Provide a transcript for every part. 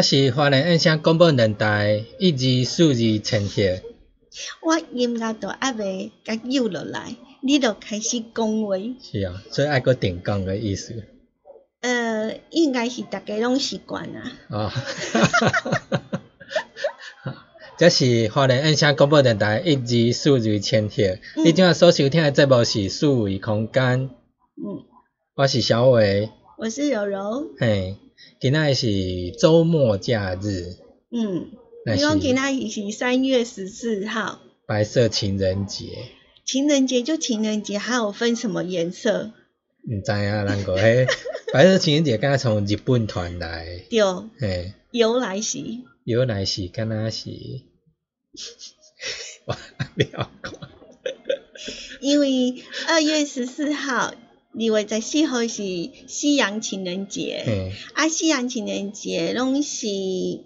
这是华人印象广播电台一二四二千赫。我音乐都还未甲扭落来，你就开始讲话。是啊，所以爱个定讲个意思。呃，应该是大家拢习惯啊。哦，这是华人印象广播电台一二四二千赫。你今仔所收听的节目是四维空间。嗯，我是小伟。我是柔柔。嘿。今仔是周末假日，嗯，你讲今仔是三月十四号，白色情人节。情人节就情人节，还有分什么颜色？唔知啊，啷个？嘿，白色情人节刚刚从日本传来。对。嘿。由来是？由来是，敢若是。我了讲。因为二月十四号。二月十四号是西洋情人节，啊，西洋情人节拢是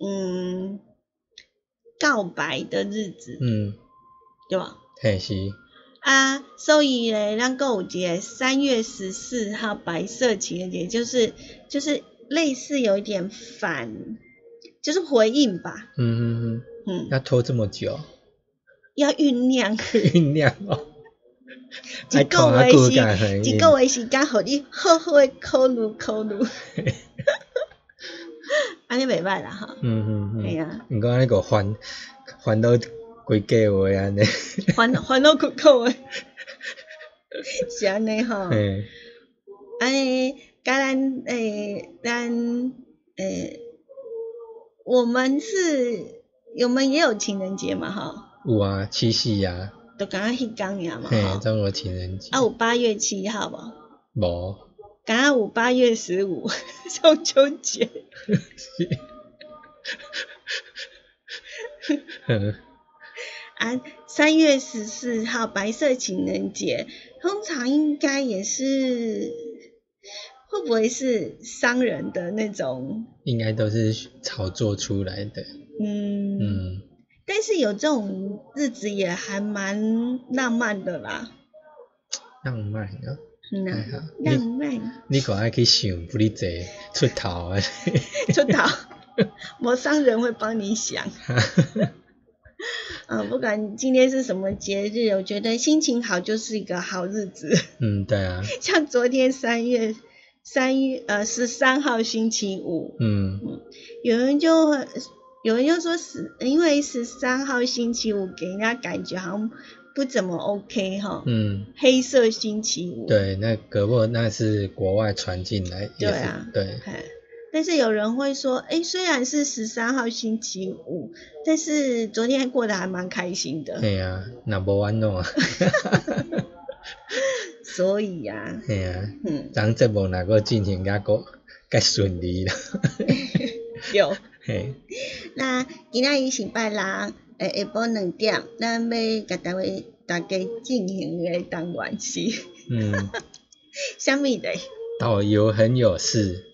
嗯告白的日子，嗯，对吧？嘿是。啊，所以咧，咱购物节三月十四号白色情人节，就是就是类似有一点反，就是回应吧。嗯嗯嗯。嗯。要拖这么久？要酝酿。酝酿哦。一个月是，一个月时间，互你好好诶考虑考虑。安尼袂歹啦，哈。嗯嗯嗯。系啊。毋过安尼个烦烦恼规家话安尼。烦烦恼苦苦诶。是安尼吼。嗯。安尼，甲咱诶，咱诶，我们是，我们也有情人节嘛，哈。有啊，七夕呀。都刚刚迄讲呀嘛，嘿，中国情人节。啊，有八月七号无？无。刚刚有八月十五，中秋节。啊，三月十四号白色情人节，通常应该也是，会不会是商人的那种？应该都是炒作出来的。嗯。嗯。但是有这种日子也还蛮浪漫的啦。浪漫啊，嗯啊，浪漫。你可爱去想不哩济出头啊？出头，某商人会帮你想。嗯，不管今天是什么节日，我觉得心情好就是一个好日子。嗯，对啊。像昨天三月三月呃十三号星期五，嗯嗯，有人就。有人就说十，因为十三号星期五给人家感觉好像不怎么 OK 哈。嗯。黑色星期五。对，那可不那是国外传进来。对啊。对。但是有人会说，哎，虽然是十三号星期五，但是昨天过得还蛮开心的。对啊，那不玩弄啊？所以呀，系啊，嗯，咱节目那个进行较个 较顺利啦。有。嘿。那今仔日是拜六，下晡两点，咱要甲大位大家进行个单元是。嗯。虾米的？导游很有事。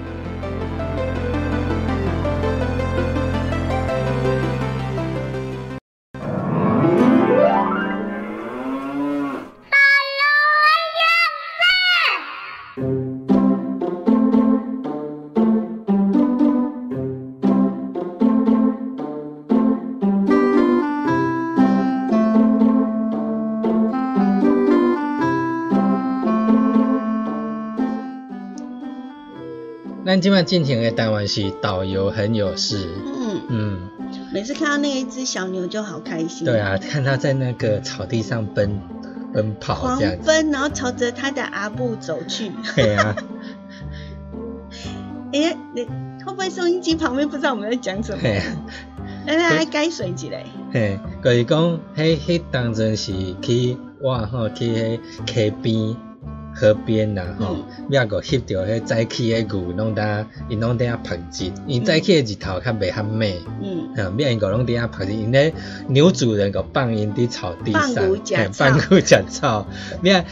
咱今晚进行的单元是导游很有事。嗯嗯，每次看到那一只小牛就好开心。对啊，看它在那个草地上奔奔跑这样子。奔，然后朝着它的阿布走去。对啊。哎，你会不会收音机旁边不知道我们在讲什么？来来来，改水一嘞。嘿，就是讲，嘿，嘿当阵是去哇吼去迄溪边。河边呐，吼，要个翕着迄早起诶牛，拢当因拢伫遐拍日，因早起诶日头较袂遐美，嗯，啊，免因个拢伫遐拍日，因咧牛主人个放因伫草地上，放牛食草，免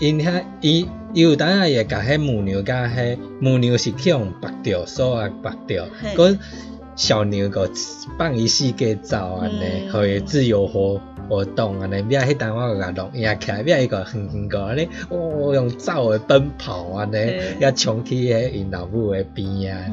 因遐伊伊有当下也甲迄母牛甲迄母牛是去用拔掉，所啊拔掉，个小牛个放伊四界走安尼，互伊自由活。活动安尼，你边迄单我个录影起来，边一个远远个安尼，哦，用走诶奔跑安，尼，也冲去迄因老母诶边啊，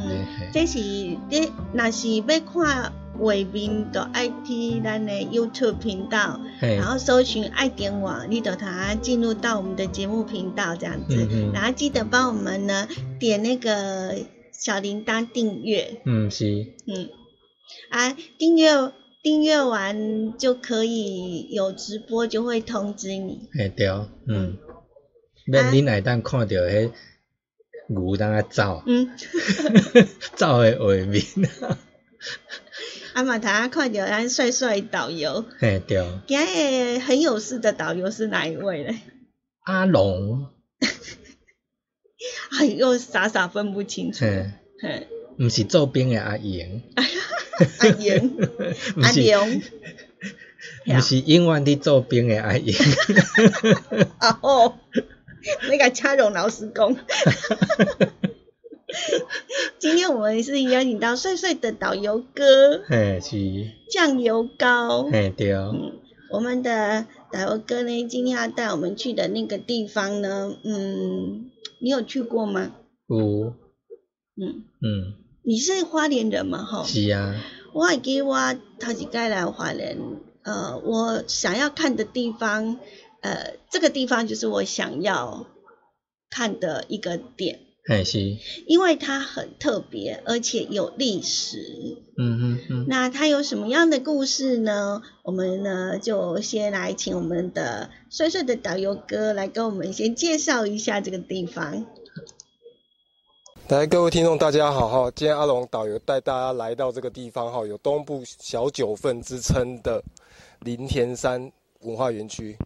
这是你若是要看画面，就爱去咱诶 YouTube 频道，然后搜寻爱点网，你就它进入到我们的节目频道这样子，然后记得帮我们呢点那个小铃铛订阅，嗯是，嗯啊订阅。订阅完就可以有直播，就会通知你。嘿对，嗯，那恁来当看到迄牛当啊走，嗯，走的画面 啊。阿玛塔看到咱帅帅导游，嘿对。今日很有事的导游是哪一位嘞？阿龙。哎呦，傻傻分不清楚。嘿，毋是做兵的阿莹。阿英，阿勇，不是永远伫做兵的阿英。啊 哦，那个嘉荣老师讲。今天我们是邀请到帅帅的导游哥，嘿是酱油膏，嘿对。嗯，我们的导游哥呢，今天要带我们去的那个地方呢，嗯，你有去过吗？有。嗯嗯。你是花莲人吗？哈，是啊。我还给我头几盖来花莲，呃，我想要看的地方，呃，这个地方就是我想要看的一个点。哎，是。因为它很特别，而且有历史。嗯嗯嗯。那它有什么样的故事呢？我们呢就先来请我们的帅帅的导游哥来跟我们先介绍一下这个地方。来，各位听众，大家好哈！今天阿龙导游带大家来到这个地方哈，有东部小九份之称的林田山文化园区。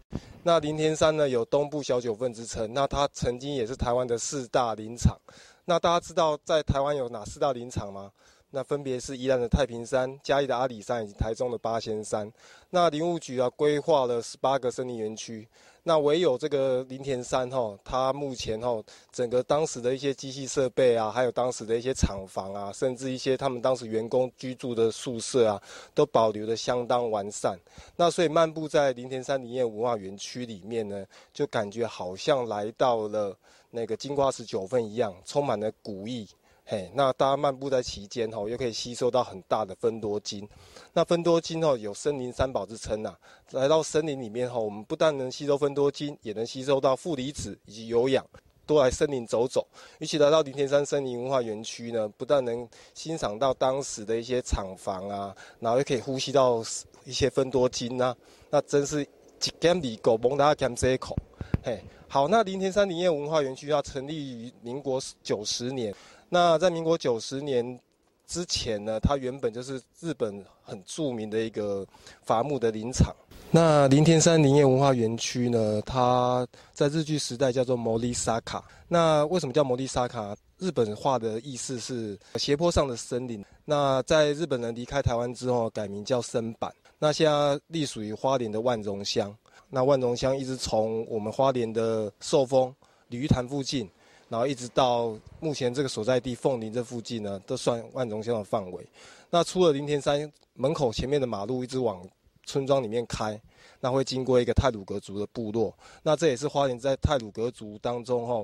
那林田山呢，有东部小九份之称，那它曾经也是台湾的四大林场。那大家知道在台湾有哪四大林场吗？那分别是宜兰的太平山、嘉义的阿里山以及台中的八仙山。那林务局啊规划了十八个森林园区，那唯有这个林田山哈，它目前哈整个当时的一些机器设备啊，还有当时的一些厂房啊，甚至一些他们当时员工居住的宿舍啊，都保留的相当完善。那所以漫步在林田山林业文化园区里面呢，就感觉好像来到了那个金瓜石九份一样，充满了古意。嘿，那大家漫步在其间吼，又可以吸收到很大的分多精。那分多精吼有森林三宝之称呐。来到森林里面吼，我们不但能吸收分多精，也能吸收到负离子以及有氧。多来森林走走，一起来到林田山森林文化园区呢，不但能欣赏到当时的一些厂房啊，然后又可以呼吸到一些分多精啊，那真是一间比狗蒙大家这一口。嘿，好，那林田山林业文化园区它成立于民国九十年。那在民国九十年之前呢，它原本就是日本很著名的一个伐木的林场。那林田山林业文化园区呢，它在日据时代叫做摩利沙卡。那为什么叫摩利沙卡？日本话的意思是斜坡上的森林。那在日本人离开台湾之后，改名叫森坂。那现在隶属于花莲的万荣乡。那万荣乡一直从我们花莲的寿丰鲤鱼潭附近。然后一直到目前这个所在地凤林这附近呢，都算万荣乡的范围。那出了林田山门口前面的马路，一直往村庄里面开，那会经过一个泰鲁格族的部落。那这也是花莲在泰鲁格族当中哈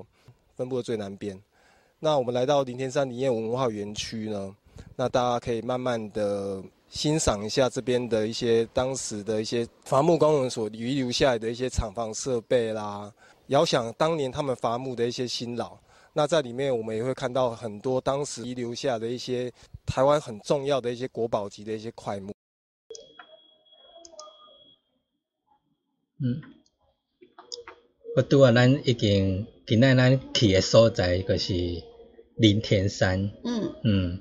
分布的最南边。那我们来到林田山林业文化园区呢，那大家可以慢慢的欣赏一下这边的一些当时的一些伐木工人所遗留下来的一些厂房设备啦。遥想当年他们伐木的一些辛劳，那在里面我们也会看到很多当时遗留下的一些台湾很重要的一些国宝级的一些块木。嗯，我拄啊，咱已经今仔咱去的所在就是林田山。嗯嗯，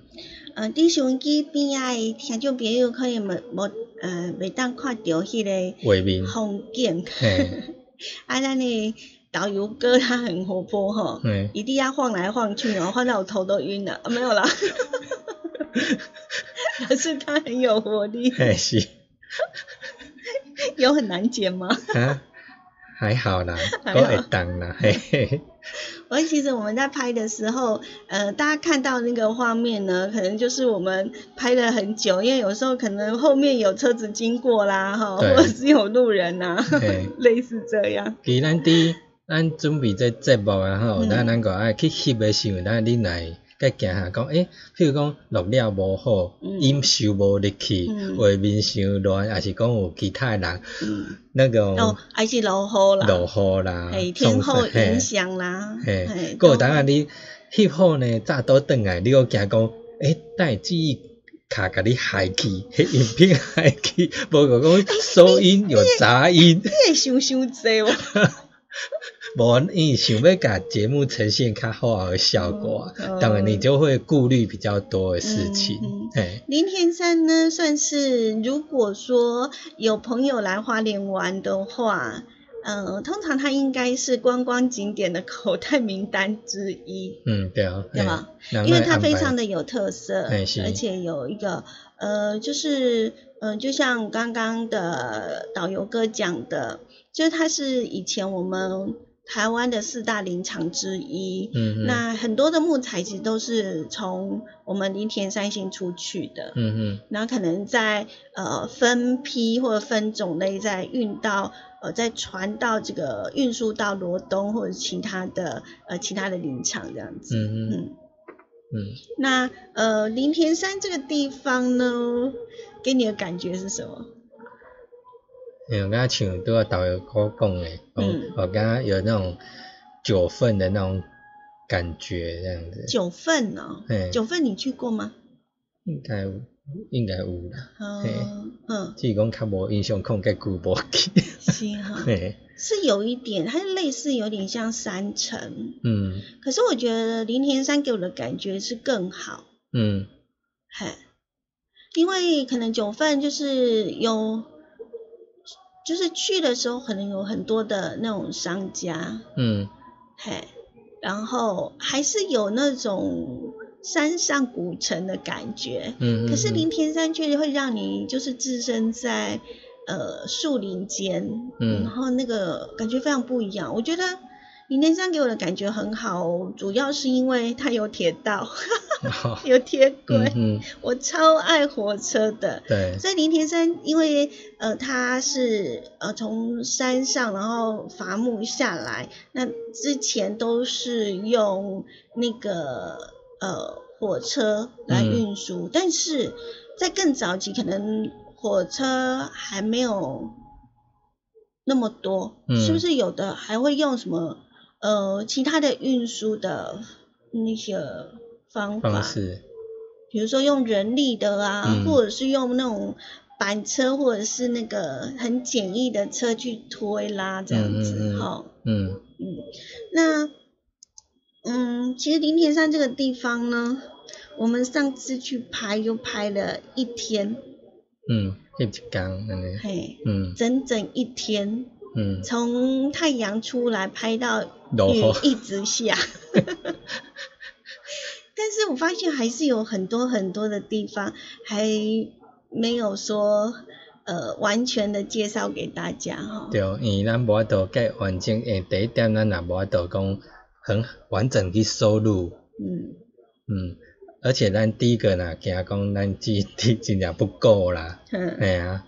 呃，伫相机边仔的听众朋友可能无无呃袂当看到迄个画面风景。啊，咱的。导游哥他很活泼哈，一定要晃来晃去哦，晃到我头都晕了。没有啦，可是他很有活力。是。有很难剪吗？啊，还好啦，都会当啦。嘿嘿。而其实我们在拍的时候，呃，大家看到那个画面呢，可能就是我们拍了很久，因为有时候可能后面有车子经过啦，哈，或者是有路人呐，类似这样。给咱滴。咱准备这节目啊吼，咱咱个爱去翕诶时候，咱恁来甲行下讲，诶，譬如讲录了无好，音收无入去，画面伤乱，还是讲有其他人，那个哦，还是落雨啦，落雨啦，天候影响啦，嘿，过等下你翕好呢，早倒转来，你又惊讲，诶，带记忆卡甲你害去，迄影片害去，无个讲收音有杂音，你会想伤济哦。无，你想要甲节目呈现较好的效果，当然你就会顾虑比较多的事情。哎，林田山呢，算是如果说有朋友来花莲玩的话，嗯，通常它应该是观光景点的口袋名单之一。嗯，对啊，对吧？因为它非常的有特色，而且有一个呃，就是嗯，就像刚刚的导游哥讲的，就是它是以前我们。台湾的四大林场之一，嗯那很多的木材其实都是从我们林田三星出去的，嗯嗯，那可能在呃分批或者分种类再运到呃再传到这个运输到罗东或者其他的呃其他的林场这样子，嗯嗯嗯，嗯，那呃林田山这个地方呢，给你的感觉是什么？有刚像都要导游哥讲诶，我刚刚有那种九份的那种感觉这样子。九份哦，九份你去过吗？应该应该有啦。嗯嗯，只是讲较无印象，空格古无去。是哈。是有一点，它类似有点像山城。嗯。可是我觉得林田山给我的感觉是更好。嗯。嘿，因为可能九份就是有。就是去的时候，可能有很多的那种商家，嗯，嘿，然后还是有那种山上古城的感觉。嗯可是林田山却会让你就是置身在呃树林间，嗯然后那个感觉非常不一样。我觉得林田山给我的感觉很好，主要是因为它有铁道，好 有铁轨，我超爱火车的。对，在林田山，因为呃它是呃从山上然后伐木下来，那之前都是用那个呃火车来运输，但是在更早期可能火车还没有那么多，嗯。是不是有的还会用什么呃其他的运输的那些方法？方式，比如说用人力的啊，嗯。或者是用那种板车，或者是那个很简易的车去推拉这样子，哈、嗯。嗯，那嗯，其实林田山这个地方呢，我们上次去拍又拍了一天，嗯，一讲安尼，嘿，嗯。整整一天，嗯，从太阳出来拍到雨一直下。但是我发现还是有很多很多的地方还没有说呃完全的介绍给大家哈。对，因为咱无法度介完整，诶，第一点咱也无法度讲很完整去收录，嗯，嗯，而且咱第一个呢，惊讲咱基地真正不够啦，嗯。哎呀、「各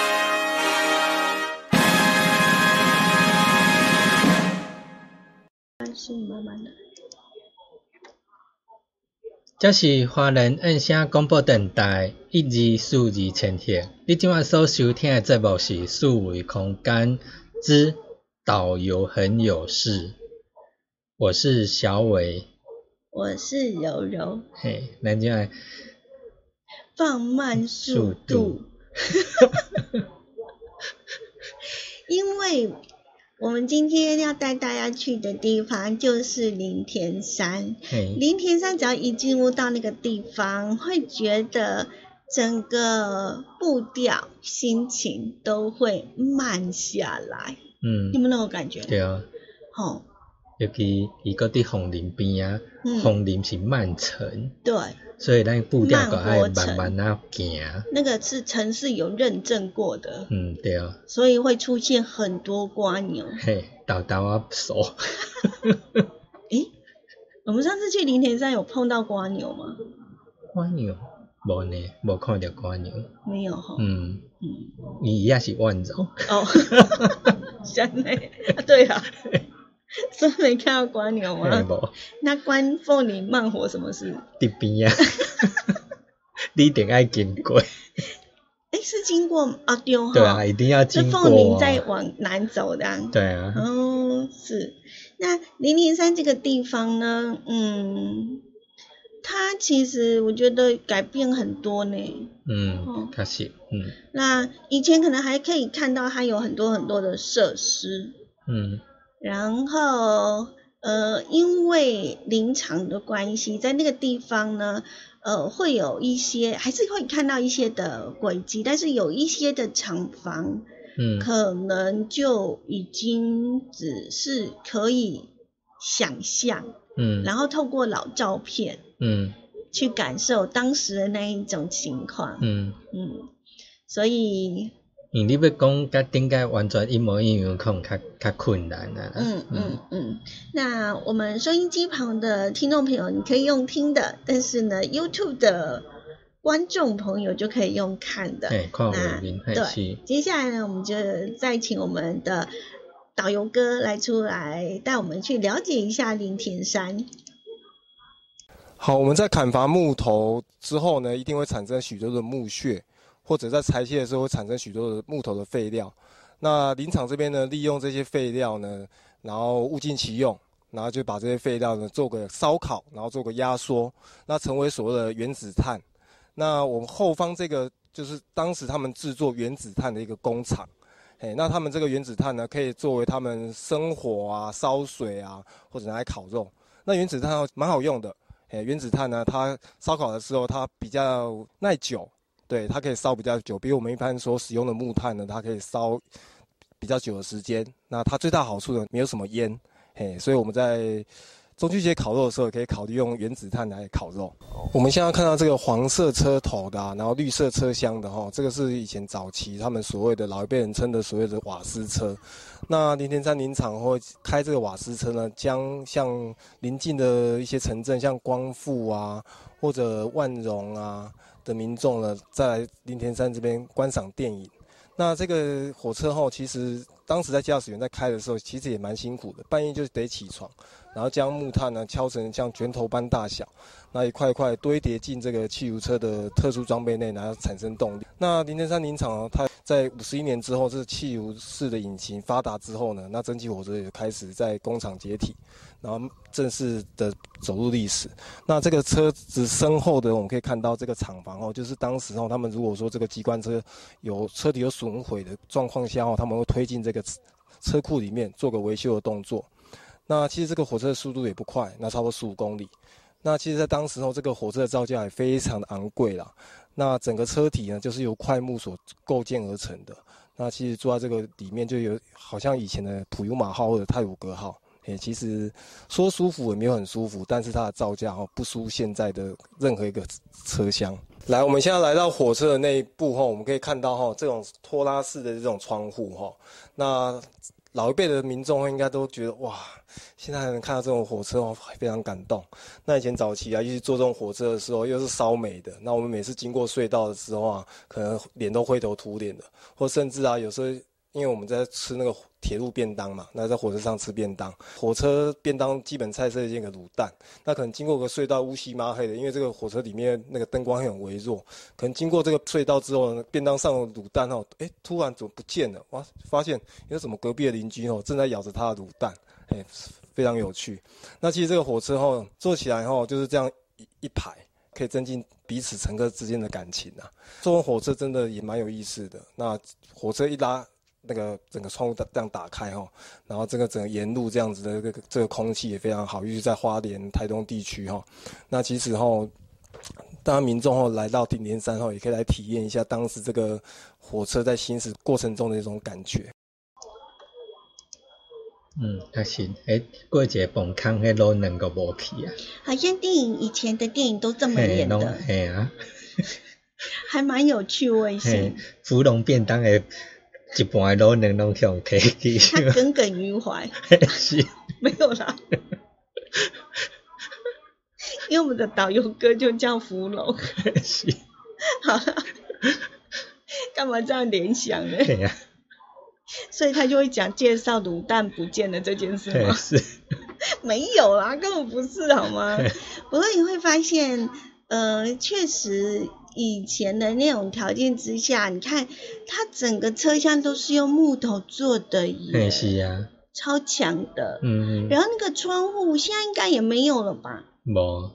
这是华人印声广播电台一二四二千赫。你今晚所收听的节目是四维空间之导游很有事。我是小伟，我是柔柔。嘿，那今晚放慢速度，因为。我们今天要带大家去的地方就是林田山。林田山只要一进入到那个地方，会觉得整个步调、心情都会慢下来。嗯，有没有那种感觉？对啊。好。尤其伊个伫红林边啊，红林是慢城。对。所以咱步调个爱慢慢啊行。那个是城市有认证过的。嗯，对啊。所以会出现很多瓜牛。嘿，豆豆啊熟。诶，我们上次去林田山有碰到瓜牛吗？瓜牛，无呢，无看到瓜牛。没有哈。嗯嗯，你也是万种。哦，真的，对啊。所以没看到关牛吗？那关凤梨慢活什么事？伫边啊，你一定爱经过。哎，是经过啊？对哈。对啊，一定要经过。凤梨在往南走的。对啊。哦，是。那零零三这个地方呢？嗯，它其实我觉得改变很多呢。嗯，开始。嗯。那以前可能还可以看到它有很多很多的设施。嗯。然后，呃，因为林场的关系，在那个地方呢，呃，会有一些，还是会看到一些的轨迹，但是有一些的厂房，嗯，可能就已经只是可以想象，嗯，然后透过老照片，嗯，去感受当时的那一种情况，嗯。嗯，所以。因你要讲甲顶个完全一模一样，可能较较困难啊。嗯嗯嗯。那我们收音机旁的听众朋友，你可以用听的，但是呢，YouTube 的观众朋友就可以用看的。对，看画面。对。接下来呢，我们就再请我们的导游哥来出来，带我们去了解一下林田山。好，我们在砍伐木头之后呢，一定会产生许多的木屑。或者在拆卸的时候会产生许多的木头的废料，那林场这边呢，利用这些废料呢，然后物尽其用，然后就把这些废料呢做个烧烤，然后做个压缩，那成为所谓的原子炭。那我们后方这个就是当时他们制作原子炭的一个工厂，哎，那他们这个原子炭呢，可以作为他们生火啊、烧水啊，或者拿来烤肉。那原子炭蛮好用的，哎，原子炭呢，它烧烤的时候它比较耐久。对，它可以烧比较久，比我们一般所使用的木炭呢，它可以烧比较久的时间。那它最大好处呢，没有什么烟，嘿，所以我们在中秋节烤肉的时候，可以考虑用原子炭来烤肉。我们现在看到这个黄色车头的，然后绿色车厢的哈，这个是以前早期他们所谓的老一辈人称的所谓的瓦斯车。那林田山林场会开这个瓦斯车呢，将像邻近的一些城镇，像光复啊，或者万荣啊。的民众呢，在林田山这边观赏电影。那这个火车后，其实当时在驾驶员在开的时候，其实也蛮辛苦的，半夜就得起床，然后将木炭呢敲成像拳头般大小，那一块一块堆叠进这个汽油车的特殊装备内，然后产生动力。那林田山林场呢，它在五十一年之后，这汽油式的引擎发达之后呢，那蒸汽火车也开始在工厂解体。然后正式的走入历史。那这个车子身后的，我们可以看到这个厂房哦，就是当时哦，他们如果说这个机关车有车体有损毁的状况下哦，他们会推进这个车库里面做个维修的动作。那其实这个火车的速度也不快，那差不多十五公里。那其实，在当时候，这个火车的造价也非常的昂贵啦。那整个车体呢，就是由块木所构建而成的。那其实坐在这个里面，就有好像以前的普悠马号或者泰鲁格号。哎，其实说舒服也没有很舒服，但是它的造价哈不输现在的任何一个车厢。来，我们现在来到火车的那一部哈，我们可以看到哈这种拖拉式的这种窗户哈，那老一辈的民众应该都觉得哇，现在能看到这种火车哦，非常感动。那以前早期啊，一直坐这种火车的时候，又是烧煤的，那我们每次经过隧道的时候啊，可能脸都灰头土脸的，或甚至啊，有时候。因为我们在吃那个铁路便当嘛，那在火车上吃便当，火车便当基本菜是一个卤蛋，那可能经过个隧道乌漆麻黑的，因为这个火车里面那个灯光很微弱，可能经过这个隧道之后，便当上的卤蛋哦，哎，突然怎么不见了？哇，发现有什么隔壁的邻居哦正在咬着他的卤蛋，哎，非常有趣。那其实这个火车哦坐起来哦就是这样一一排，可以增进彼此乘客之间的感情啊。坐火车真的也蛮有意思的。那火车一拉。那个整个窗户这样打开哈，然后这个整个沿路这样子的这个这个空气也非常好，尤其在花莲、台东地区哈。那其实哈，当然民众哈来到顶天山后，也可以来体验一下当时这个火车在行驶过程中的一种感觉。嗯，还行。哎，过节崩坑迄路能够无去啊？好像电影以前的电影都这么演的。嘿啊，还蛮有趣味性。芙蓉便当诶。一半的路能拢向提起，他耿耿于怀。是，没有啦。因为我们的导游哥就叫芙蓉。是。好了，干嘛这样联想呢？对呀。所以他就会讲介绍卤蛋不见了这件事吗？是。没有啦，根本不是好吗？不过你会发现，呃，确实。以前的那种条件之下，你看它整个车厢都是用木头做的耶，是呀，超强的。嗯然后那个窗户现在应该也没有了吧？没。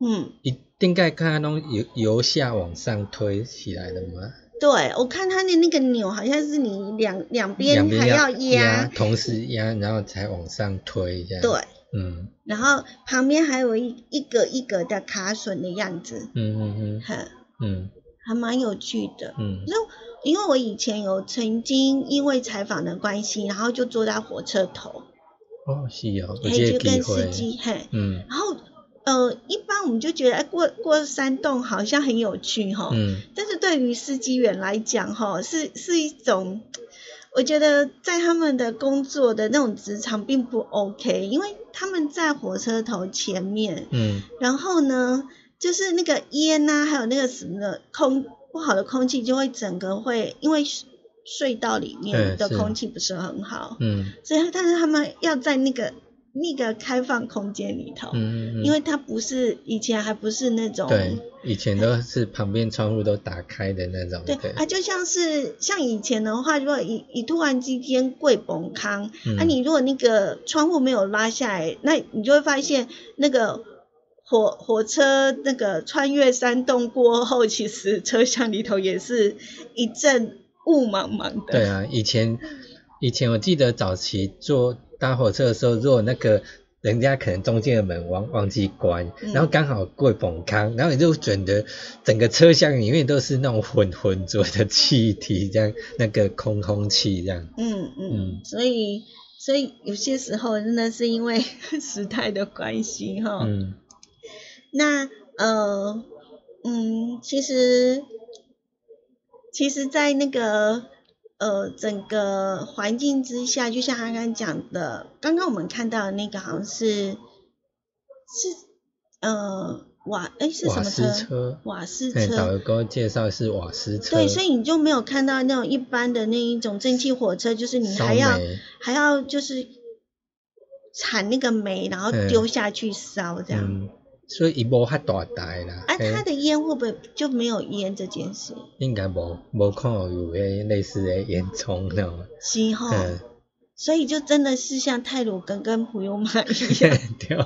嗯。一定该看那种由由下往上推起来的吗？对，我看它的那个钮好像是你两两边还要压，同时压，然后才往上推这样。对。嗯，然后旁边还有一一格一格的卡榫的样子，嗯嗯嗯，很，嗯，还蛮有趣的，嗯，那因为我以前有曾经因为采访的关系，然后就坐在火车头，哦，是哦，嘿，就跟司机，嘿，嗯，然后呃，一般我们就觉得哎，过过山洞好像很有趣哈，嗯，但是对于司机员来讲哈，是是一种。我觉得在他们的工作的那种职场并不 OK，因为他们在火车头前面，嗯，然后呢，就是那个烟呐，还有那个什么的空不好的空气，就会整个会因为隧道里面的空气不是很好，嗯，所以但是他们要在那个。那个开放空间里头，嗯，因为它不是以前还不是那种，对，以前都是旁边窗户都打开的那种，对，啊，就像是像以前的话，如果一一突然之间跪崩康，啊，你如果那个窗户没有拉下来，那你就会发现那个火火车那个穿越山洞过后，其实车厢里头也是一阵雾茫茫的。对啊，以前以前我记得早期坐。搭火车的时候，如果那个人家可能中间的门忘忘记关，然后刚好过崩康，然后你就觉得整个车厢里面都是那种混浑浊的气体，这样那个空空气这样。嗯嗯。所以所以有些时候真的是因为 时代的关系哈。嗯。那呃嗯，其实其实，在那个。呃，整个环境之下，就像刚刚讲的，刚刚我们看到的那个好像是是呃瓦哎是什么车？瓦斯车。导游给我介绍是瓦斯车。对，所以你就没有看到那种一般的那一种蒸汽火车，就是你还要还要就是铲那个煤，然后丢下去烧这样。所以伊无遐大台啦。啊，他的烟会不会就没有烟这件事？应该无，无看到有诶类似诶烟囱那种。是吼。所以就真的是像泰鲁根跟普悠玛一样。对。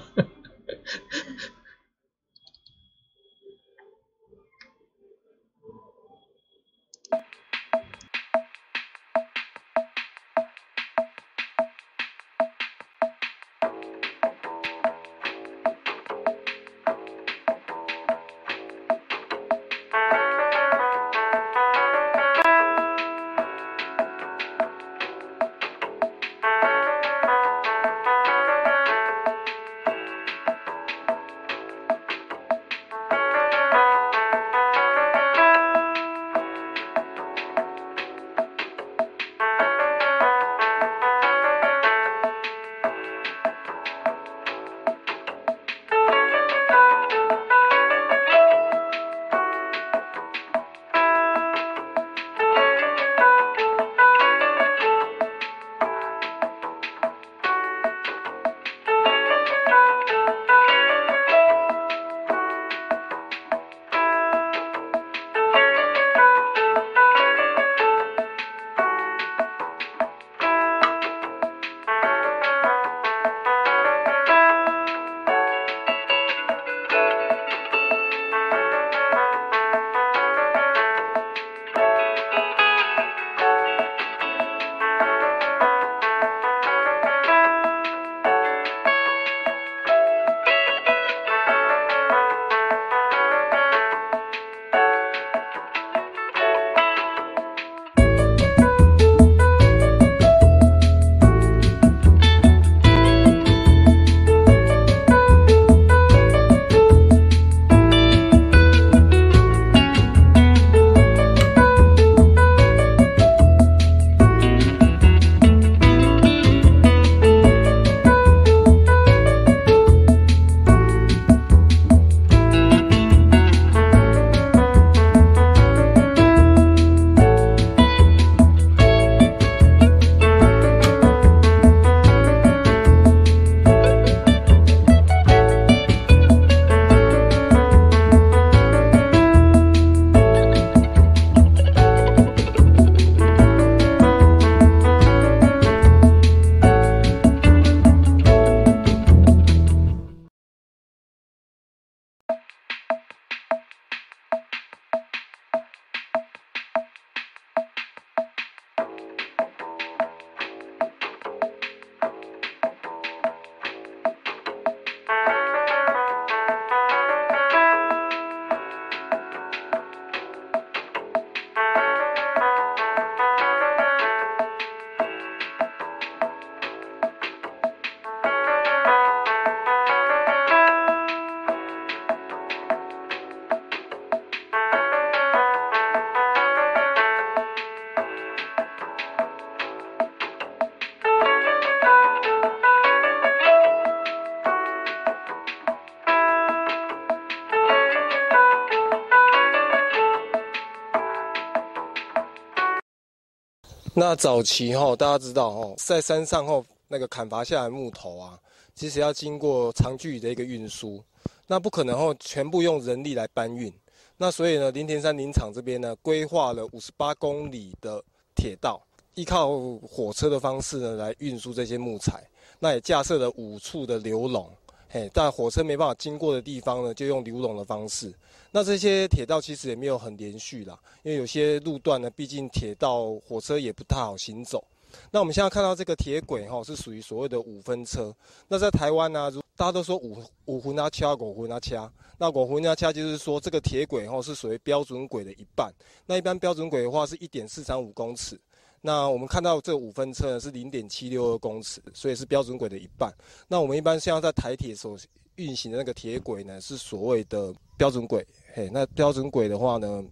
那早期哈，大家知道哈，在山上后那个砍伐下来木头啊，其实要经过长距离的一个运输，那不可能后全部用人力来搬运。那所以呢，林田山林场这边呢，规划了五十八公里的铁道，依靠火车的方式呢来运输这些木材。那也架设了五处的流笼，嘿，在火车没办法经过的地方呢，就用流笼的方式。那这些铁道其实也没有很连续啦，因为有些路段呢，毕竟铁道火车也不太好行走。那我们现在看到这个铁轨哈，是属于所谓的五分车。那在台湾呢，大家都说五五分啊掐，五分啊掐。那五分啊掐就是说这个铁轨哈是属于标准轨的一半。那一般标准轨的话是一点四三五公尺。那我们看到这五分车呢是零点七六二公尺，所以是标准轨的一半。那我们一般现在在台铁所运行的那个铁轨呢，是所谓的标准轨。嘿，那标准轨的话呢，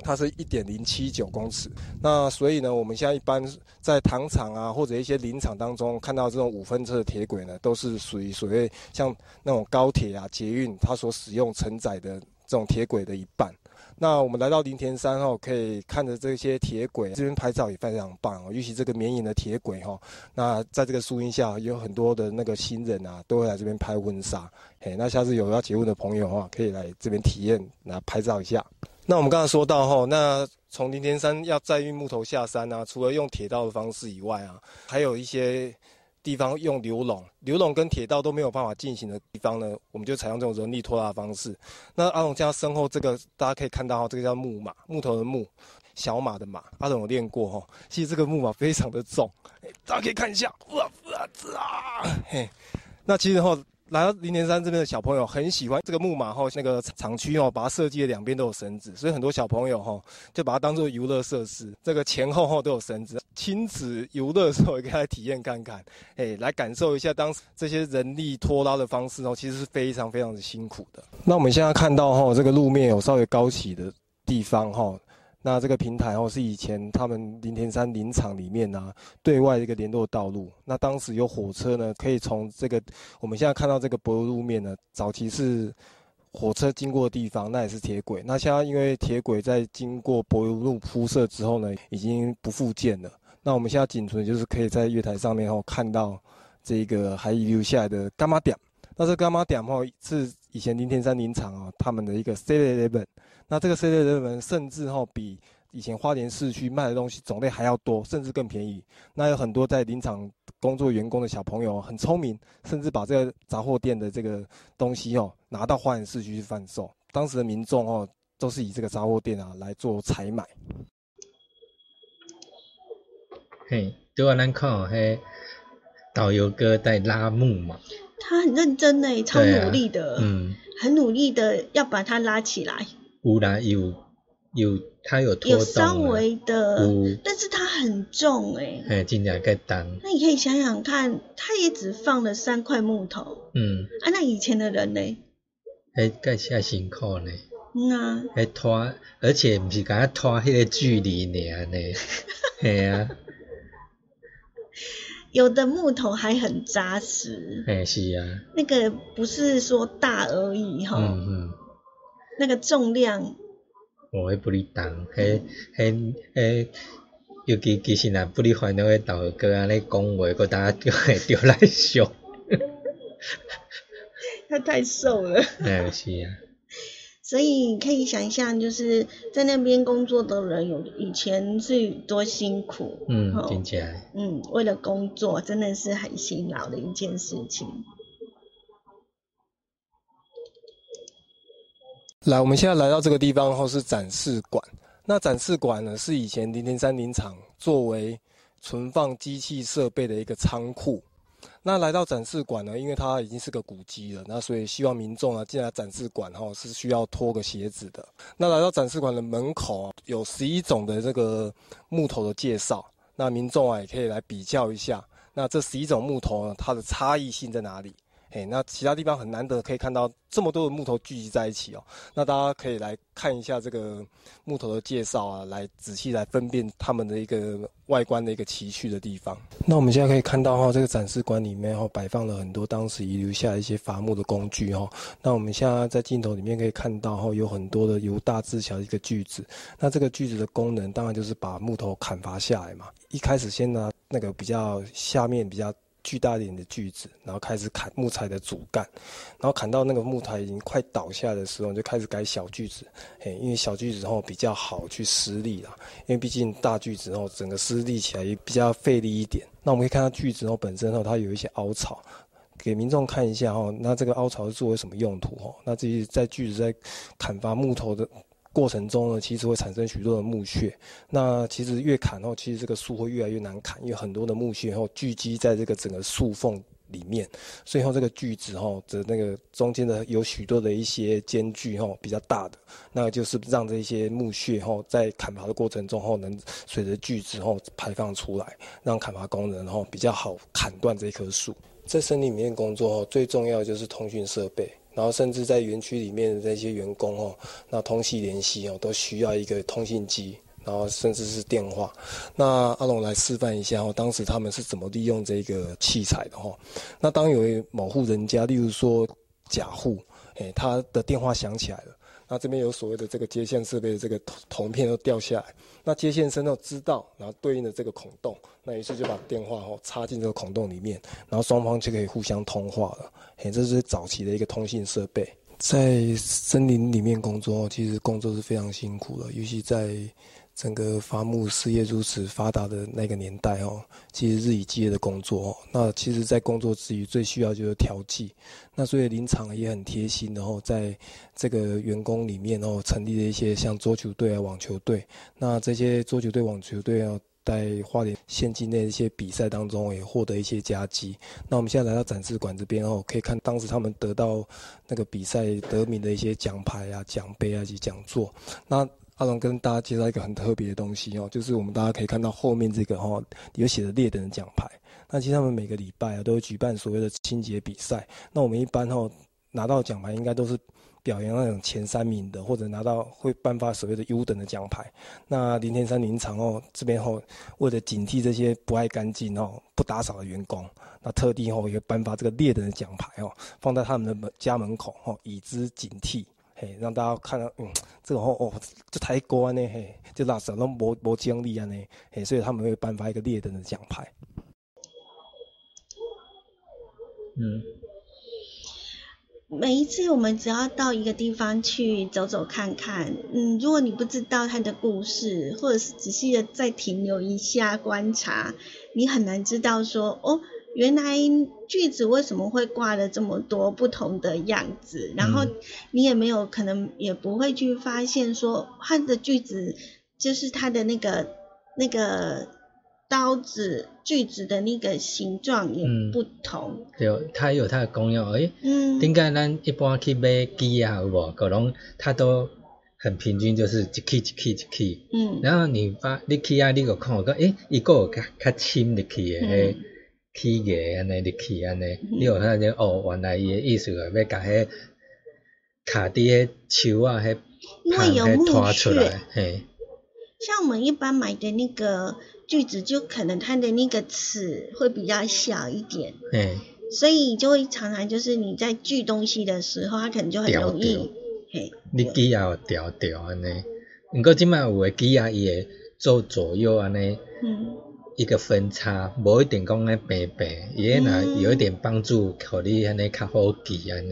它是一点零七九公尺。那所以呢，我们现在一般在糖厂啊或者一些林场当中看到这种五分车的铁轨呢，都是属于所谓像那种高铁啊、捷运它所使用承载的这种铁轨的一半。那我们来到林田山后，可以看着这些铁轨，这边拍照也非常棒哦。尤其这个绵延的铁轨哈，那在这个树荫下，有很多的那个新人啊，都会来这边拍婚纱。嘿，那下次有要结婚的朋友哈，可以来这边体验，来拍照一下。那我们刚才说到哈，那从林田山要载运木头下山啊，除了用铁道的方式以外啊，还有一些。地方用流笼，流笼跟铁道都没有办法进行的地方呢，我们就采用这种人力拖拉的方式。那阿龙家身后这个，大家可以看到哈，这个叫木马，木头的木，小马的马。阿龙有练过哈，其实这个木马非常的重，大家可以看一下，哇哇啊，嘿，那其实哈。来到林田山这边的小朋友很喜欢这个木马后，那个厂区哦，把它设计的两边都有绳子，所以很多小朋友哈就把它当做游乐设施，这个前后后都有绳子，亲子游乐的时候也可以来体验看看，哎，来感受一下当时这些人力拖拉的方式哦，其实是非常非常的辛苦的。那我们现在看到哈，这个路面有稍微高起的地方哈。那这个平台哦，是以前他们林田山林场里面啊，对外一个联络道路。那当时有火车呢，可以从这个我们现在看到这个柏油路面呢，早期是火车经过的地方，那也是铁轨。那现在因为铁轨在经过柏油路铺设之后呢，已经不复建了。那我们现在仅存就是可以在月台上面哦看到这个还遗留下来的干妈点。那这干妈点哦是以前林田山林场啊他们的一个 C Eleven。那这个 C 类人文甚至哈比以前花莲市区卖的东西种类还要多，甚至更便宜。那有很多在林场工作员工的小朋友很聪明，甚至把这个杂货店的这个东西哦拿到花莲市区去贩售。当时的民众哦都是以这个杂货店啊来做采买。嘿，对我咱看哦，嘿，导游哥在拉木嘛。他很认真呢，超努力的，嗯，很努力的要把它拉起来。有啦，有有，他有拖，有稍微的，但是它很重哎，哎，尽量盖单。那你可以想想看，他也只放了三块木头，嗯，啊，那以前的人呢？还盖下辛苦呢，嗯啊，还拖，而且不是给他拖迄个距离呢，呢，嘿啊，有的木头还很扎实，哎，是啊，那个不是说大而已哈，嗯嗯。那个重量，我会不哩重，迄迄迄，尤其其实若不哩烦恼个导哥安尼讲话，搁大家叫会 叫来笑。他太瘦了。哎，是啊。所以可以想象，就是在那边工作的人，有以前是多辛苦。嗯，听起来。嗯，为了工作，真的是很辛劳的一件事情。来，我们现在来到这个地方后是展示馆。那展示馆呢，是以前零零三林场作为存放机器设备的一个仓库。那来到展示馆呢，因为它已经是个古迹了，那所以希望民众啊进来展示馆哈是需要脱个鞋子的。那来到展示馆的门口有十一种的这个木头的介绍，那民众啊也可以来比较一下，那这十一种木头呢它的差异性在哪里？哎，那其他地方很难得可以看到这么多的木头聚集在一起哦。那大家可以来看一下这个木头的介绍啊，来仔细来分辨它们的一个外观的一个奇趣的地方。那我们现在可以看到哈，这个展示馆里面哈摆放了很多当时遗留下一些伐木的工具哈。那我们现在在镜头里面可以看到哈，有很多的由大至小的一个锯子。那这个锯子的功能当然就是把木头砍伐下来嘛。一开始先拿那个比较下面比较。巨大一点的锯子，然后开始砍木材的主干，然后砍到那个木材已经快倒下的时候，就开始改小锯子，嘿，因为小锯子后比较好去施力啦，因为毕竟大锯子后整个施力起来也比较费力一点。那我们可以看到锯子后本身后它有一些凹槽，给民众看一下哈，那这个凹槽是作为什么用途哈？那这些在锯子在砍伐木头的。过程中呢，其实会产生许多的木屑。那其实越砍后，其实这个树会越来越难砍，因为很多的木屑后聚集在这个整个树缝里面，最后这个锯子哈的那个中间的有许多的一些间距哈比较大的，那就是让这些木屑哈在砍伐的过程中后能随着锯子后排放出来，让砍伐工人后比较好砍断这棵树。在森林里面工作最重要的就是通讯设备。然后甚至在园区里面的这些员工哦，那通信联系哦，都需要一个通信机，然后甚至是电话。那阿龙来示范一下哦，当时他们是怎么利用这个器材的哦？那当有某户人家，例如说假户，哎，他的电话响起来了。那这边有所谓的这个接线设备的这个铜片都掉下来，那接线生都知道，然后对应的这个孔洞，那于是就把电话哦插进这个孔洞里面，然后双方就可以互相通话了。嘿，这是早期的一个通信设备。在森林里面工作，其实工作是非常辛苦的，尤其在。整个伐木事业如此发达的那个年代哦，其实日以继夜的工作哦，那其实，在工作之余最需要就是调剂。那所以林场也很贴心，然后在这个员工里面哦，成立了一些像桌球队啊、网球队。那这些桌球队、网球队啊，在花莲县境内一些比赛当中也获得一些佳绩。那我们现在来到展示馆这边哦，可以看当时他们得到那个比赛得名的一些奖牌啊、奖杯啊及讲座。那阿龙跟大家介绍一个很特别的东西哦，就是我们大家可以看到后面这个哈，有写的劣等的奖牌。那其实他们每个礼拜啊，都会举办所谓的清洁比赛。那我们一般哈拿到奖牌，应该都是表扬那种前三名的，或者拿到会颁发所谓的优等的奖牌。那林天山林场哦这边哦，为了警惕这些不爱干净哦、不打扫的员工，那特地哦也颁发这个劣等的奖牌哦，放在他们的门家门口哦，以资警惕。嘿，让大家看到，嗯，这个哦哦，这太高呢，嘿，就那什么没没经历啊呢，嘿，所以他们会颁发一个劣等的奖牌。嗯，每一次我们只要到一个地方去走走看看，嗯，如果你不知道它的故事，或者是仔细的再停留一下观察，你很难知道说，哦。原来句子为什么会挂了这么多不同的样子？然后你也没有可能也不会去发现说它的句子就是它的那个那个刀子句子的那个形状也不同。对，它有它的功用。诶，嗯，点解咱一般去买机啊，有无？可能它都很平均，就是一起一起一起。嗯。然后你发你去啊，你个看个，诶，一个较较深入去诶。起个安尼入去安尼，你有看见哦？原来伊诶意思个要甲迄卡伫迄树啊，迄因为有木屑，嘿。像我们一般买的那个锯子，就可能它的那个齿会比较小一点，嘿。所以就会常常就是你在锯东西的时候，它可能就很容易，嘿。你锯也有调调安尼，毋过即摆有诶锯啊，伊会做左右安尼。嗯。一个分叉，无一定讲咧白白，也那有一点帮助，互你安尼较好记安尼，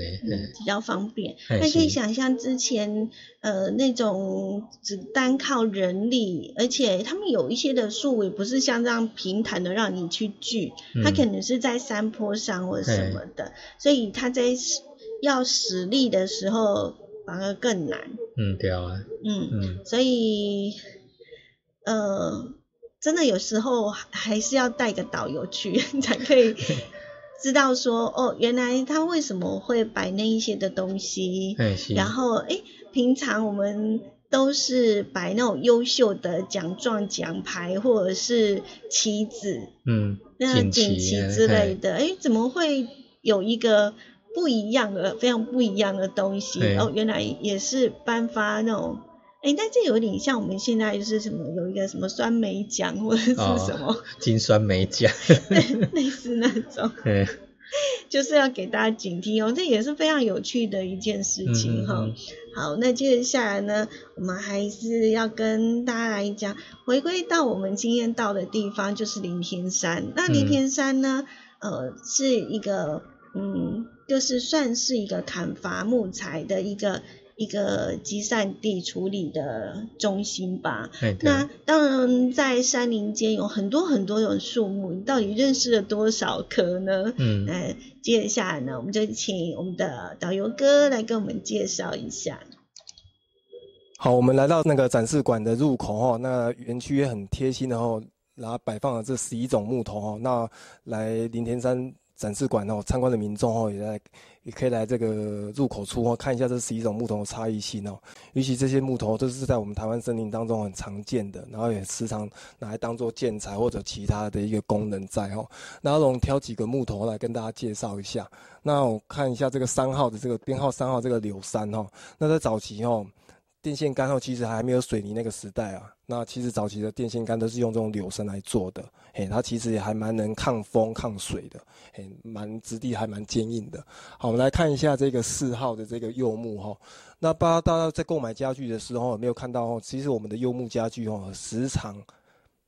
比较方便。那可以想象之前呃那种只单靠人力，而且他们有一些的树也不是像这样平坦的让你去锯，它可能是在山坡上或者什么的，所以他在要使力的时候反而更难。嗯，对啊。嗯嗯，所以呃。真的有时候还是要带个导游去，才可以知道说哦，原来他为什么会摆那一些的东西。然后哎，平常我们都是摆那种优秀的奖状、奖牌或者是旗子，嗯，那锦旗之类的。哎，怎么会有一个不一样的、非常不一样的东西。哦，原来也是颁发那种，哎，但这有点像我们现在就是什么有一个什么酸梅奖或者是什么金酸梅奖，类似那种。就是要给大家警惕哦，这也是非常有趣的一件事情哈。好，那接下来呢，我们还是要跟大家来讲，回归到我们今天到的地方，就是林天山。那林天山呢，呃，是一个，嗯，就是算是一个砍伐木材的一个。一个集散地处理的中心吧。那当然，在山林间有很多很多种树木，你到底认识了多少棵呢？嗯，哎，接下来呢，我们就请我们的导游哥来跟我们介绍一下。好，我们来到那个展示馆的入口哦，那园区也很贴心的哦，然后摆放了这十一种木头哦，那来林田山。展示馆哦，参观的民众哦，也在也可以来这个入口处哦，看一下这十一种木头的差异性哦。尤其这些木头都是在我们台湾森林当中很常见的，然后也时常拿来当做建材或者其他的一个功能在哦。那我们挑几个木头来跟大家介绍一下。那我看一下这个三号的这个编号三号这个柳杉哦，那在早期哦。电线杆后其实还没有水泥那个时代啊，那其实早期的电线杆都是用这种柳杉来做的，嘿，它其实也还蛮能抗风抗水的，嘿，蛮质地还蛮坚硬的。好，我们来看一下这个四号的这个柚木哈，那不知道大家在购买家具的时候有没有看到哦？其实我们的柚木家具哦，时常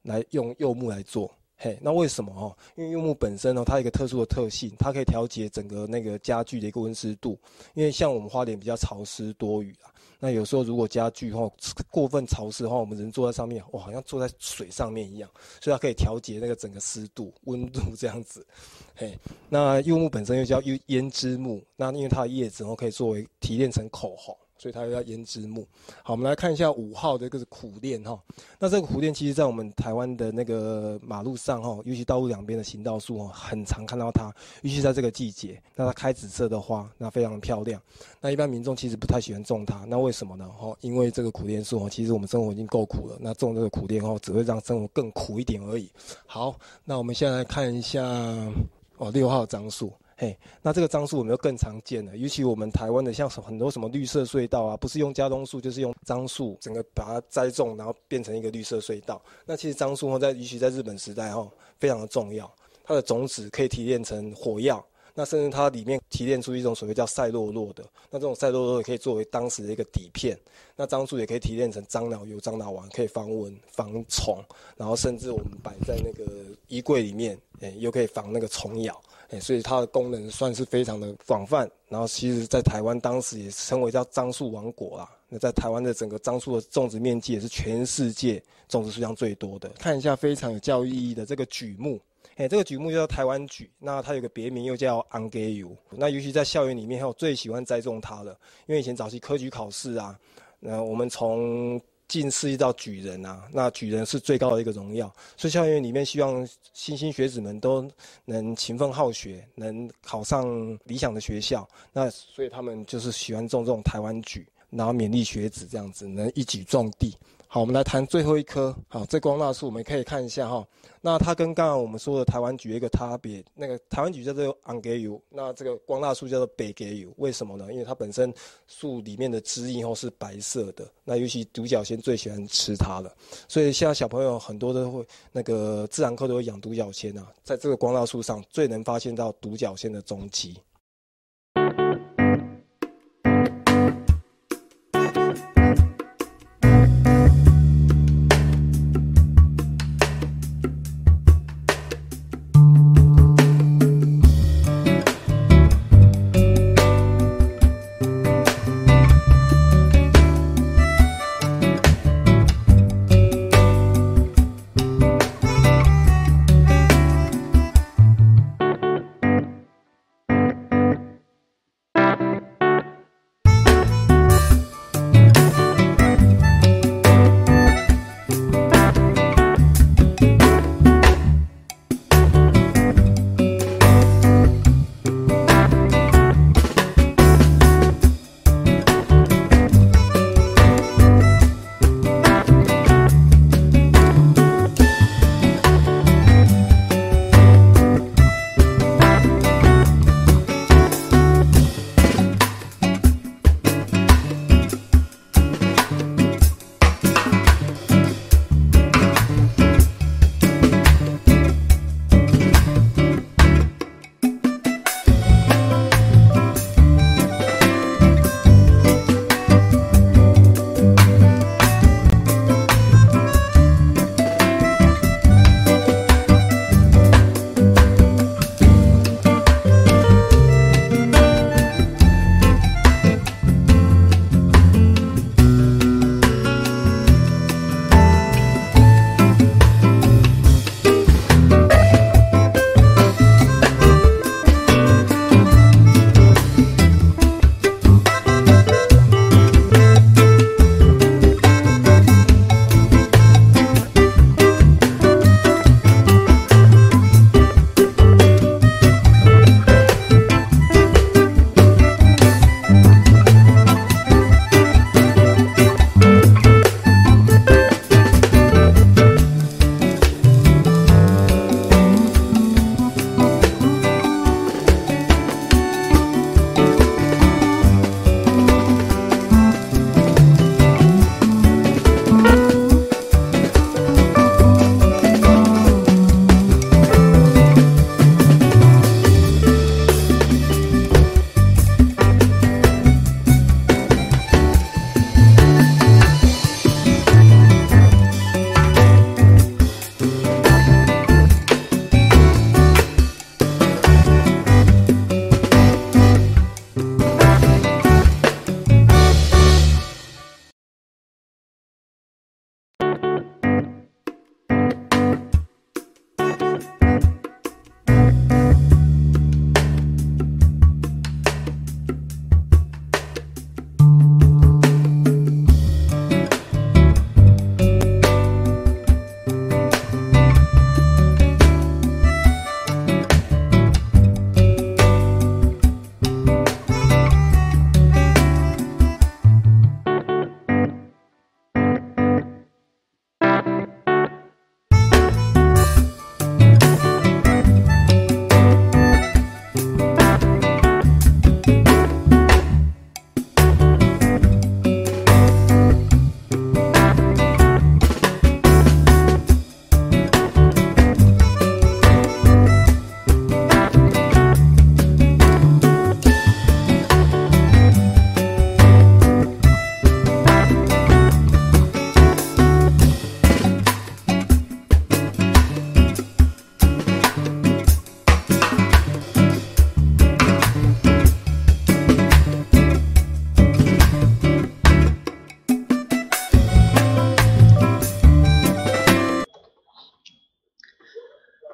来用柚木来做，嘿，那为什么哦？因为柚木本身呢，它有一个特殊的特性，它可以调节整个那个家具的一个温湿度，因为像我们花莲比较潮湿多雨啊。那有时候如果家具哈过分潮湿的话，我们人坐在上面，哇，好像坐在水上面一样，所以它可以调节那个整个湿度、温度这样子。嘿，那柚木本身又叫柚胭脂木，那因为它的叶子哦可以作为提炼成口红。所以它又叫胭脂木。好，我们来看一下五号的这个苦楝哈。那这个苦楝其实，在我们台湾的那个马路上哈，尤其道路两边的行道树哦，很常看到它。尤其在这个季节，那它开紫色的花，那非常的漂亮。那一般民众其实不太喜欢种它，那为什么呢？哈，因为这个苦楝树哦，其实我们生活已经够苦了，那种这个苦楝哦，只会让生活更苦一点而已。好，那我们现在来看一下哦，六号樟树。嘿，那这个樟树我们就更常见了，尤其我们台湾的像很多什么绿色隧道啊，不是用加冬树，就是用樟树，整个把它栽种，然后变成一个绿色隧道。那其实樟树哦，在尤其在日本时代哦，非常的重要，它的种子可以提炼成火药，那甚至它里面提炼出一种所谓叫赛洛洛的，那这种赛洛洛也可以作为当时的一个底片。那樟树也可以提炼成樟脑油、樟脑丸，可以防蚊、防虫，然后甚至我们摆在那个衣柜里面，诶，又可以防那个虫咬。哎，所以它的功能算是非常的广泛。然后，其实，在台湾当时也称为叫樟树王国啦。那在台湾的整个樟树的种植面积也是全世界种植数量最多的。看一下非常有教育意义的这个榉木，哎，这个榉木叫台湾榉，那它有个别名又叫昂格油。那尤其在校园里面，还有最喜欢栽种它的，因为以前早期科举考试啊，那我们从进士一到举人啊，那举人是最高的一个荣耀，所以校园里面希望新兴学子们都能勤奋好学，能考上理想的学校，那所以他们就是喜欢种这种台湾举，然后勉励学子这样子能一举种地。好，我们来谈最后一棵。好，这光蜡树我们可以看一下哈。那它跟刚刚我们说的台湾菊一个差别，那个台湾菊叫做昂格油，那这个光蜡树叫做北格油。为什么呢？因为它本身树里面的枝叶后是白色的，那尤其独角仙最喜欢吃它了。所以现在小朋友很多都会那个自然课都会养独角仙啊，在这个光蜡树上最能发现到独角仙的踪迹。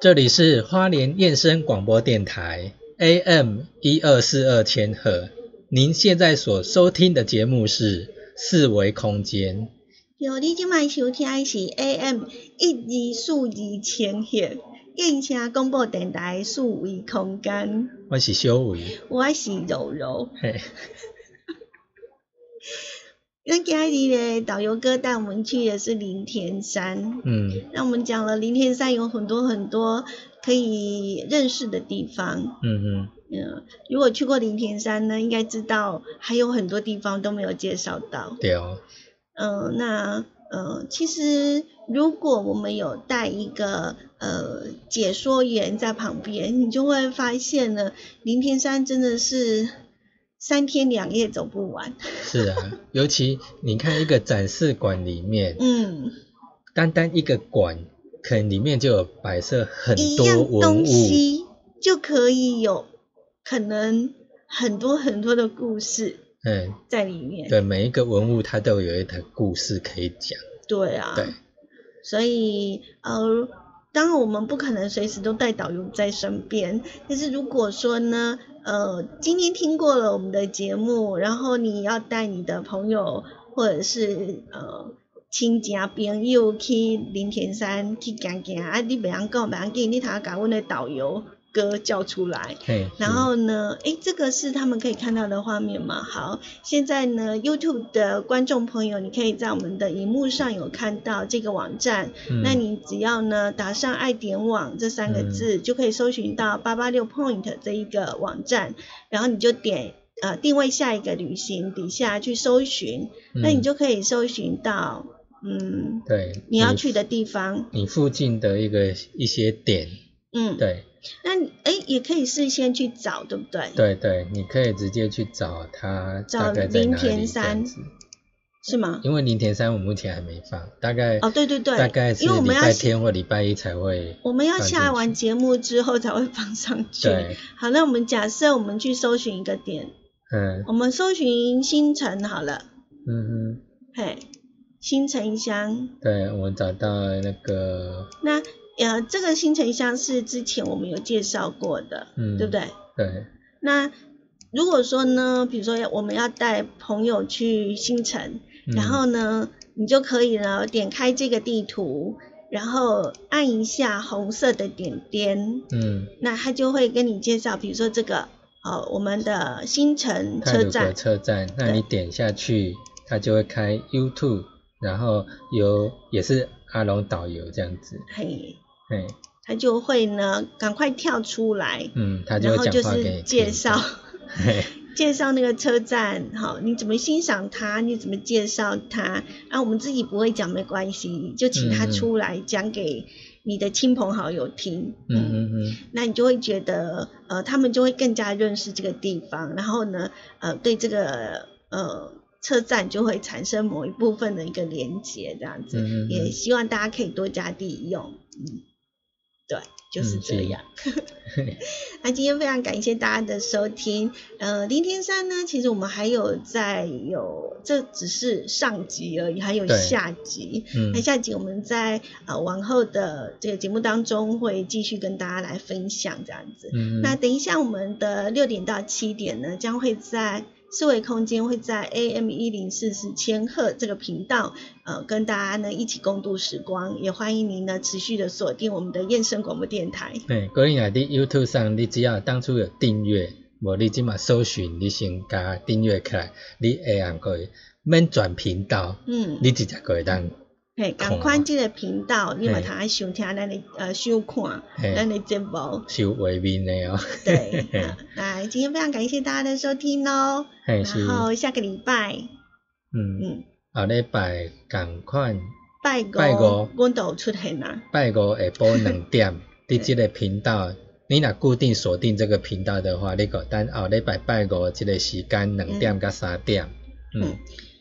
这里是花莲燕声广播电台 AM 一二四二千赫，您现在所收听的节目是四维空间。有你今麦收听的是 AM 一二四二千赫，燕声广播电台四维空间。我是小维，我是柔柔。嘿。那今日的导游哥带我们去的是林田山，嗯，那我们讲了林田山有很多很多可以认识的地方，嗯嗯，嗯，如果去过林田山呢，应该知道还有很多地方都没有介绍到，对哦，嗯，那呃，其实如果我们有带一个呃解说员在旁边，你就会发现呢，林田山真的是。三天两夜走不完。是啊，尤其你看一个展示馆里面，嗯，单单一个馆，可能里面就有摆设很多文物，就可以有可能很多很多的故事，嗯，在里面。对，每一个文物它都有一个故事可以讲。对啊。对。所以，呃。当然，我们不可能随时都带导游在身边。但是如果说呢，呃，今天听过了我们的节目，然后你要带你的朋友或者是呃亲家朋友去林田山去行行，啊，你别样讲，袂要紧你通甲阮的导游。歌叫出来，然后呢，哎，这个是他们可以看到的画面吗？好，现在呢，YouTube 的观众朋友，你可以在我们的荧幕上有看到这个网站，那你只要呢打上“爱点网”这三个字，就可以搜寻到八八六 Point 这一个网站，然后你就点呃定位下一个旅行底下去搜寻，那你就可以搜寻到，嗯，对，你要去的地方，你附近的一个一些点，嗯，对。那哎，也可以事先去找，对不对？对对，你可以直接去找它。找林田山是吗？因为林田山我目前还没放，大概哦，对对对，大概是礼拜天或礼拜一才会。我们要下完节目之后才会放上去。对。好，那我们假设我们去搜寻一个点，嗯，我们搜寻新城好了。嗯哼。嘿，新城乡。对，我们找到那个。那。呃，这个新城乡是之前我们有介绍过的，嗯，对不对？对。那如果说呢，比如说我们要带朋友去新城，然后呢，你就可以呢点开这个地图，然后按一下红色的点点，嗯，那他就会跟你介绍，比如说这个，哦，我们的新城车站。车站，那你点下去，它就会开 YouTube，然后有也是阿龙导游这样子。嘿。嗯，他就会呢，赶快跳出来，嗯，他就然后就是介绍，介绍那个车站，好，你怎么欣赏它，你怎么介绍它，啊，我们自己不会讲没关系，就请他出来讲给你的亲朋好友听，嗯嗯嗯，那你就会觉得，呃，他们就会更加认识这个地方，然后呢，呃，对这个呃车站就会产生某一部分的一个连接，这样子，也希望大家可以多加利用，嗯。对，就是这样。那今天非常感谢大家的收听。呃，林天山呢，其实我们还有在有，这只是上集而已，还有下集。嗯那下集我们在呃往后的这个节目当中会继续跟大家来分享这样子。那等一下我们的六点到七点呢，将会在。思维空间会在 AM 一零四四千赫这个频道，呃，跟大家呢一起共度时光，也欢迎您呢持续的锁定我们的燕声广播电台。对，各位啊，你 YouTube 上你只要当初有订阅，无你即马搜寻，你先加订阅起来，你会按可以免转频道，嗯，你直接可以当。嘿，赶快这个频道，你把它收听咱的呃收看咱的节目，收画面的哦。对，来，今天非常感谢大家的收听喽。然后下个礼拜，嗯。嗯，下礼拜赶快拜五拜五，我都出现啦。拜五下晡两点，伫这个频道，你若固定锁定这个频道的话，你个等后礼拜拜五这个时间两点到三点，嗯，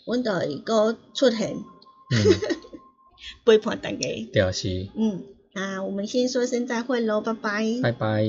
我都会个出现。陪伴大家。对啊，是。嗯，那我们先说声再会喽，拜拜。拜拜。